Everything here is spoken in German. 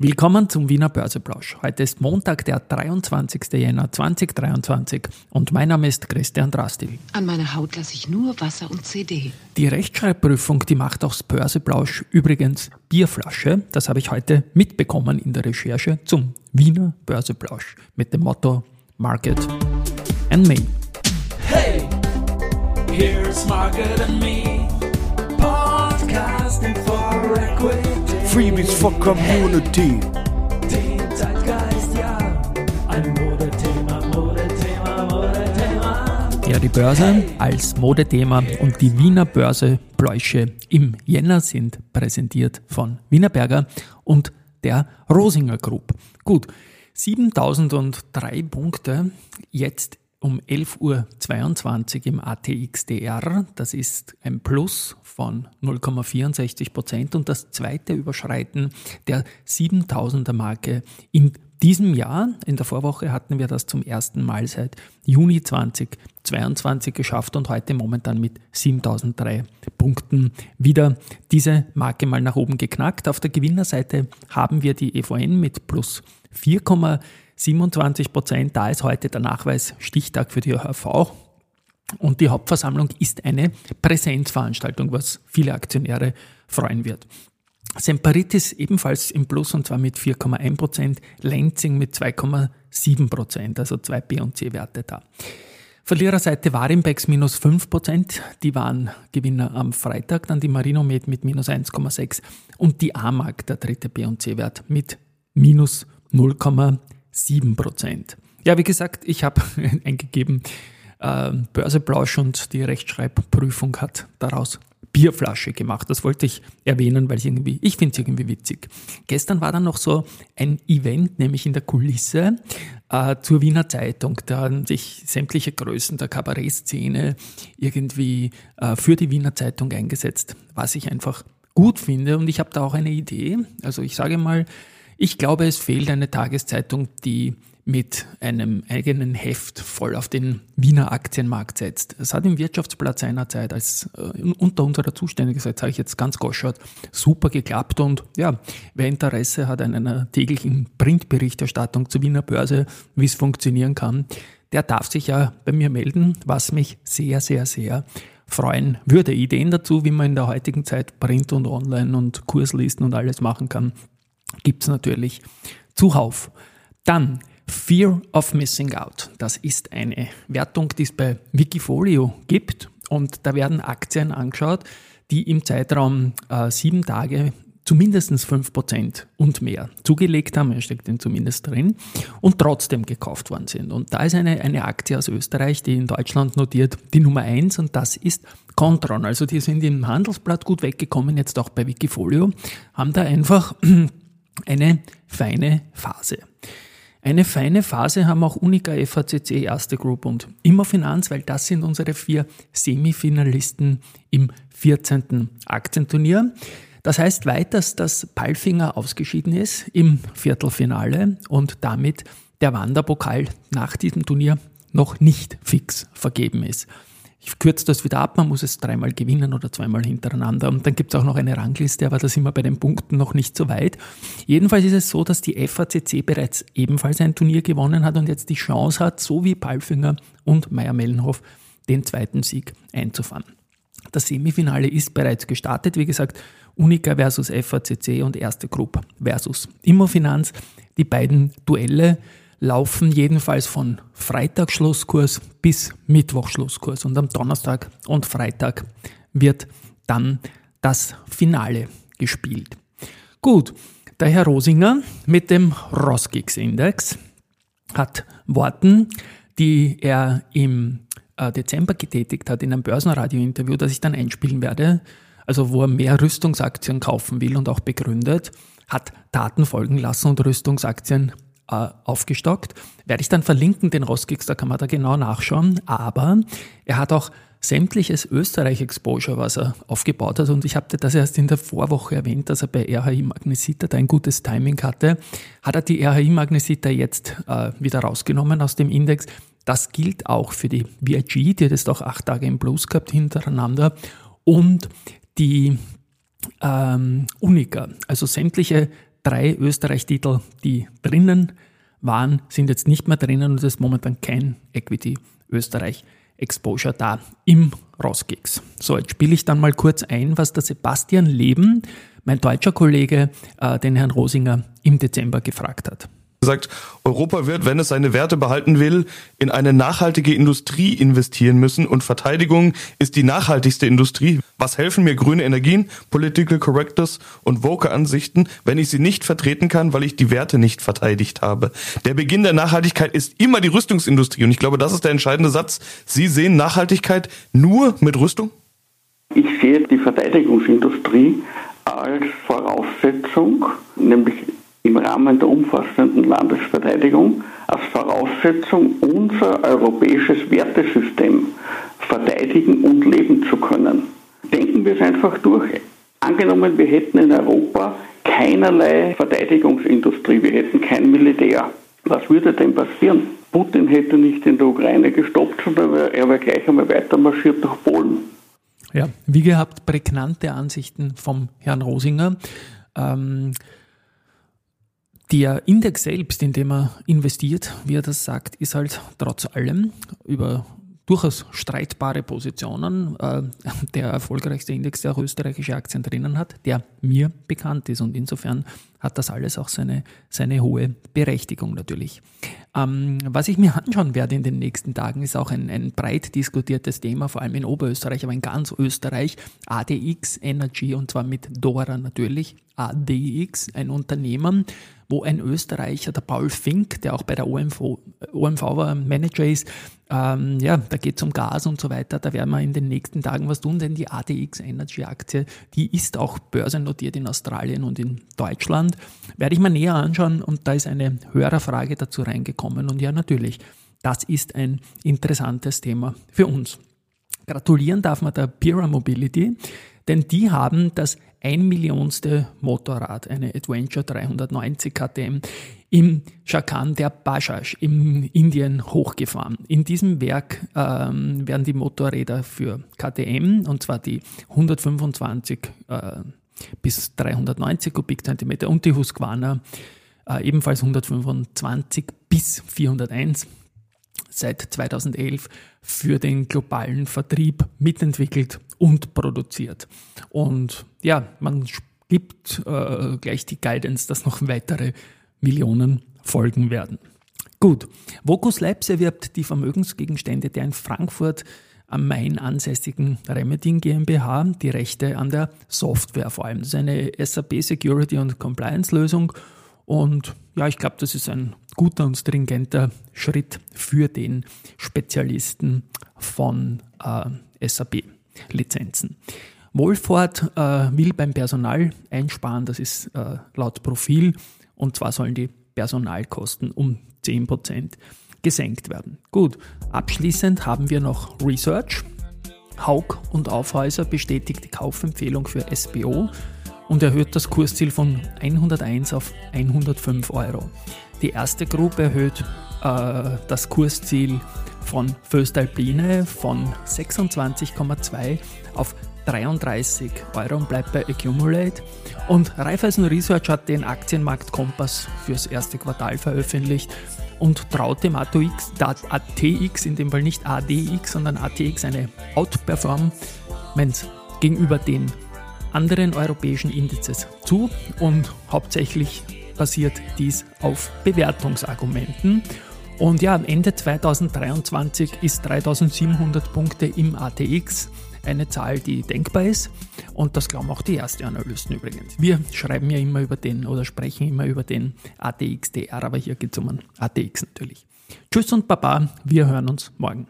Willkommen zum Wiener Börseplausch. Heute ist Montag, der 23. Jänner 2023 und mein Name ist Christian Drastil. An meiner Haut lasse ich nur Wasser und CD. Die Rechtschreibprüfung, die macht auch das Börseplausch übrigens Bierflasche. Das habe ich heute mitbekommen in der Recherche zum Wiener Börseplausch mit dem Motto Market and Me. Hey, here's Market and Me, podcasting for equity. Freebies for Community. Ja, die Börse als Modethema und die Wiener Börsepläusche im Jänner sind präsentiert von Wienerberger und der Rosinger Group. Gut, 7003 Punkte jetzt um 11.22 Uhr im ATXDR. Das ist ein Plus von 0,64 Prozent und das zweite Überschreiten der 7000er Marke in diesem Jahr. In der Vorwoche hatten wir das zum ersten Mal seit Juni 2022 geschafft und heute momentan mit 7003 Punkten wieder diese Marke mal nach oben geknackt. Auf der Gewinnerseite haben wir die EVN mit plus 4,7 27 Prozent. Da ist heute der Nachweis Stichtag für die ÖHV. Und die Hauptversammlung ist eine Präsenzveranstaltung, was viele Aktionäre freuen wird. Semparitis ebenfalls im Plus und zwar mit 4,1 Prozent, Lenzing mit 2,7 Prozent, also zwei B- und C-Werte da. Verliererseite Warimbex minus 5 Prozent, die waren Gewinner am Freitag, dann die Marinomed mit minus 1,6 und die AMAG, der dritte B- und C-Wert, mit minus 0,7 7 Prozent. Ja, wie gesagt, ich habe eingegeben äh, Börseplausch und die Rechtschreibprüfung hat daraus Bierflasche gemacht. Das wollte ich erwähnen, weil ich irgendwie, ich finde es irgendwie witzig. Gestern war dann noch so ein Event, nämlich in der Kulisse äh, zur Wiener Zeitung. Da haben sich sämtliche Größen der Kabarettszene irgendwie äh, für die Wiener Zeitung eingesetzt, was ich einfach gut finde. Und ich habe da auch eine Idee. Also ich sage mal, ich glaube, es fehlt eine Tageszeitung, die mit einem eigenen Heft voll auf den Wiener Aktienmarkt setzt. Es hat im Wirtschaftsblatt seinerzeit als äh, unter unserer Zuständigkeit, sage ich jetzt ganz goschert, super geklappt und ja, wer Interesse hat an einer täglichen Printberichterstattung zur Wiener Börse, wie es funktionieren kann, der darf sich ja bei mir melden, was mich sehr, sehr, sehr freuen würde. Ideen dazu, wie man in der heutigen Zeit Print und Online und Kurslisten und alles machen kann, gibt es natürlich zuhauf. Dann Fear of Missing Out. Das ist eine Wertung, die es bei Wikifolio gibt. Und da werden Aktien angeschaut, die im Zeitraum äh, sieben Tage zumindest 5% und mehr zugelegt haben, er steckt denn zumindest drin, und trotzdem gekauft worden sind. Und da ist eine, eine Aktie aus Österreich, die in Deutschland notiert, die Nummer 1 und das ist Contron. Also die sind im Handelsblatt gut weggekommen, jetzt auch bei Wikifolio, haben da einfach eine feine Phase. Eine feine Phase haben auch Unica, FACC, Erste Group und Immofinanz, weil das sind unsere vier Semifinalisten im 14. Aktienturnier. Das heißt weiters, dass Palfinger ausgeschieden ist im Viertelfinale und damit der Wanderpokal nach diesem Turnier noch nicht fix vergeben ist. Ich kürze das wieder ab, man muss es dreimal gewinnen oder zweimal hintereinander. Und dann gibt es auch noch eine Rangliste, aber da sind wir bei den Punkten noch nicht so weit. Jedenfalls ist es so, dass die FACC bereits ebenfalls ein Turnier gewonnen hat und jetzt die Chance hat, so wie Palfinger und Meier-Mellenhof, den zweiten Sieg einzufahren. Das Semifinale ist bereits gestartet, wie gesagt, Unica versus FACC und Erste Group versus Immofinanz. Die beiden Duelle laufen jedenfalls von Freitag Schlusskurs bis Mittwoch Schlusskurs und am Donnerstag und Freitag wird dann das Finale gespielt. Gut, der Herr Rosinger mit dem Roskix-Index hat Worten, die er im äh, Dezember getätigt hat in einem Börsenradio-Interview, das ich dann einspielen werde, also wo er mehr Rüstungsaktien kaufen will und auch begründet, hat Daten folgen lassen und Rüstungsaktien äh, aufgestockt. Werde ich dann verlinken, den Roskix, da kann man da genau nachschauen. Aber er hat auch sämtliches Österreich-Exposure, was er aufgebaut hat. Und ich habe das erst in der Vorwoche erwähnt, dass er bei RHI Magnesita da ein gutes Timing hatte. Hat er die RHI Magnesita jetzt äh, wieder rausgenommen aus dem Index. Das gilt auch für die VIG, die hat jetzt auch acht Tage im Plus gehabt hintereinander. Und die ähm, Unica, also sämtliche drei Österreich-Titel, die drinnen waren, sind jetzt nicht mehr drinnen und es ist momentan kein Equity Österreich Exposure da im Rosgix. So, jetzt spiele ich dann mal kurz ein, was der Sebastian Leben, mein deutscher Kollege, äh, den Herrn Rosinger im Dezember gefragt hat gesagt, Europa wird, wenn es seine Werte behalten will, in eine nachhaltige Industrie investieren müssen und Verteidigung ist die nachhaltigste Industrie. Was helfen mir grüne Energien, Political Correctness und woke Ansichten, wenn ich sie nicht vertreten kann, weil ich die Werte nicht verteidigt habe? Der Beginn der Nachhaltigkeit ist immer die Rüstungsindustrie und ich glaube, das ist der entscheidende Satz. Sie sehen Nachhaltigkeit nur mit Rüstung? Ich sehe die Verteidigungsindustrie als Voraussetzung, nämlich im Rahmen der umfassenden Landesverteidigung als Voraussetzung unser europäisches Wertesystem verteidigen und leben zu können. Denken wir es einfach durch. Angenommen, wir hätten in Europa keinerlei Verteidigungsindustrie, wir hätten kein Militär. Was würde denn passieren? Putin hätte nicht in der Ukraine gestoppt, sondern er wäre gleich einmal weiter marschiert nach Polen. Ja, wie gehabt, prägnante Ansichten vom Herrn Rosinger. Ähm, der Index selbst, in dem er investiert, wie er das sagt, ist halt trotz allem über durchaus streitbare Positionen äh, der erfolgreichste Index, der auch österreichische Aktien drinnen hat, der mir bekannt ist. Und insofern hat das alles auch seine, seine hohe Berechtigung natürlich. Ähm, was ich mir anschauen werde in den nächsten Tagen, ist auch ein, ein breit diskutiertes Thema, vor allem in Oberösterreich, aber in ganz Österreich, ADX Energy und zwar mit Dora natürlich. ADX, ein Unternehmen, wo ein Österreicher, der Paul Fink, der auch bei der OMV, OMV Manager ist, ähm, ja, da geht es um Gas und so weiter. Da werden wir in den nächsten Tagen was tun, denn die ADX Energy Aktie, die ist auch börsennotiert in Australien und in Deutschland. Werde ich mal näher anschauen und da ist eine Hörerfrage dazu reingekommen. Und ja, natürlich, das ist ein interessantes Thema für uns. Gratulieren darf man der Pira Mobility, denn die haben das ein Millionste Motorrad, eine Adventure 390 KTM, im Chakan der Bajaj in Indien hochgefahren. In diesem Werk ähm, werden die Motorräder für KTM, und zwar die 125 äh, bis 390 Kubikzentimeter und die Husqvarna äh, ebenfalls 125 bis 401 seit 2011 für den globalen Vertrieb mitentwickelt und produziert. Und ja, man gibt äh, gleich die Guidance, dass noch weitere Millionen folgen werden. Gut, Vocus Labs erwirbt die Vermögensgegenstände der in Frankfurt am Main ansässigen Remedin GmbH die Rechte an der Software vor allem. Das ist eine SAP Security und Compliance Lösung und ja, ich glaube, das ist ein guter und stringenter Schritt für den Spezialisten von äh, SAP-Lizenzen. Wolford äh, will beim Personal einsparen, das ist äh, laut Profil, und zwar sollen die Personalkosten um 10% gesenkt werden. Gut, abschließend haben wir noch Research. Haug und Aufhäuser bestätigt die Kaufempfehlung für SBO und erhöht das Kursziel von 101 auf 105 Euro. Die erste Gruppe erhöht äh, das Kursziel von Föstalpine von 26,2 auf 33 Euro und bleibt bei Accumulate. Und Raiffeisen Research hat den Aktienmarkt Kompass fürs erste Quartal veröffentlicht und traut dem ATX, ATX, in dem Fall nicht ADX, sondern ATX eine Outperformance gegenüber den anderen europäischen Indizes zu und hauptsächlich basiert dies auf Bewertungsargumenten. Und ja, Ende 2023 ist 3700 Punkte im ATX eine Zahl, die denkbar ist. Und das glauben auch die ersten Analysten übrigens. Wir schreiben ja immer über den oder sprechen immer über den ATXDR, aber hier geht es um einen ATX natürlich. Tschüss und Baba, wir hören uns morgen.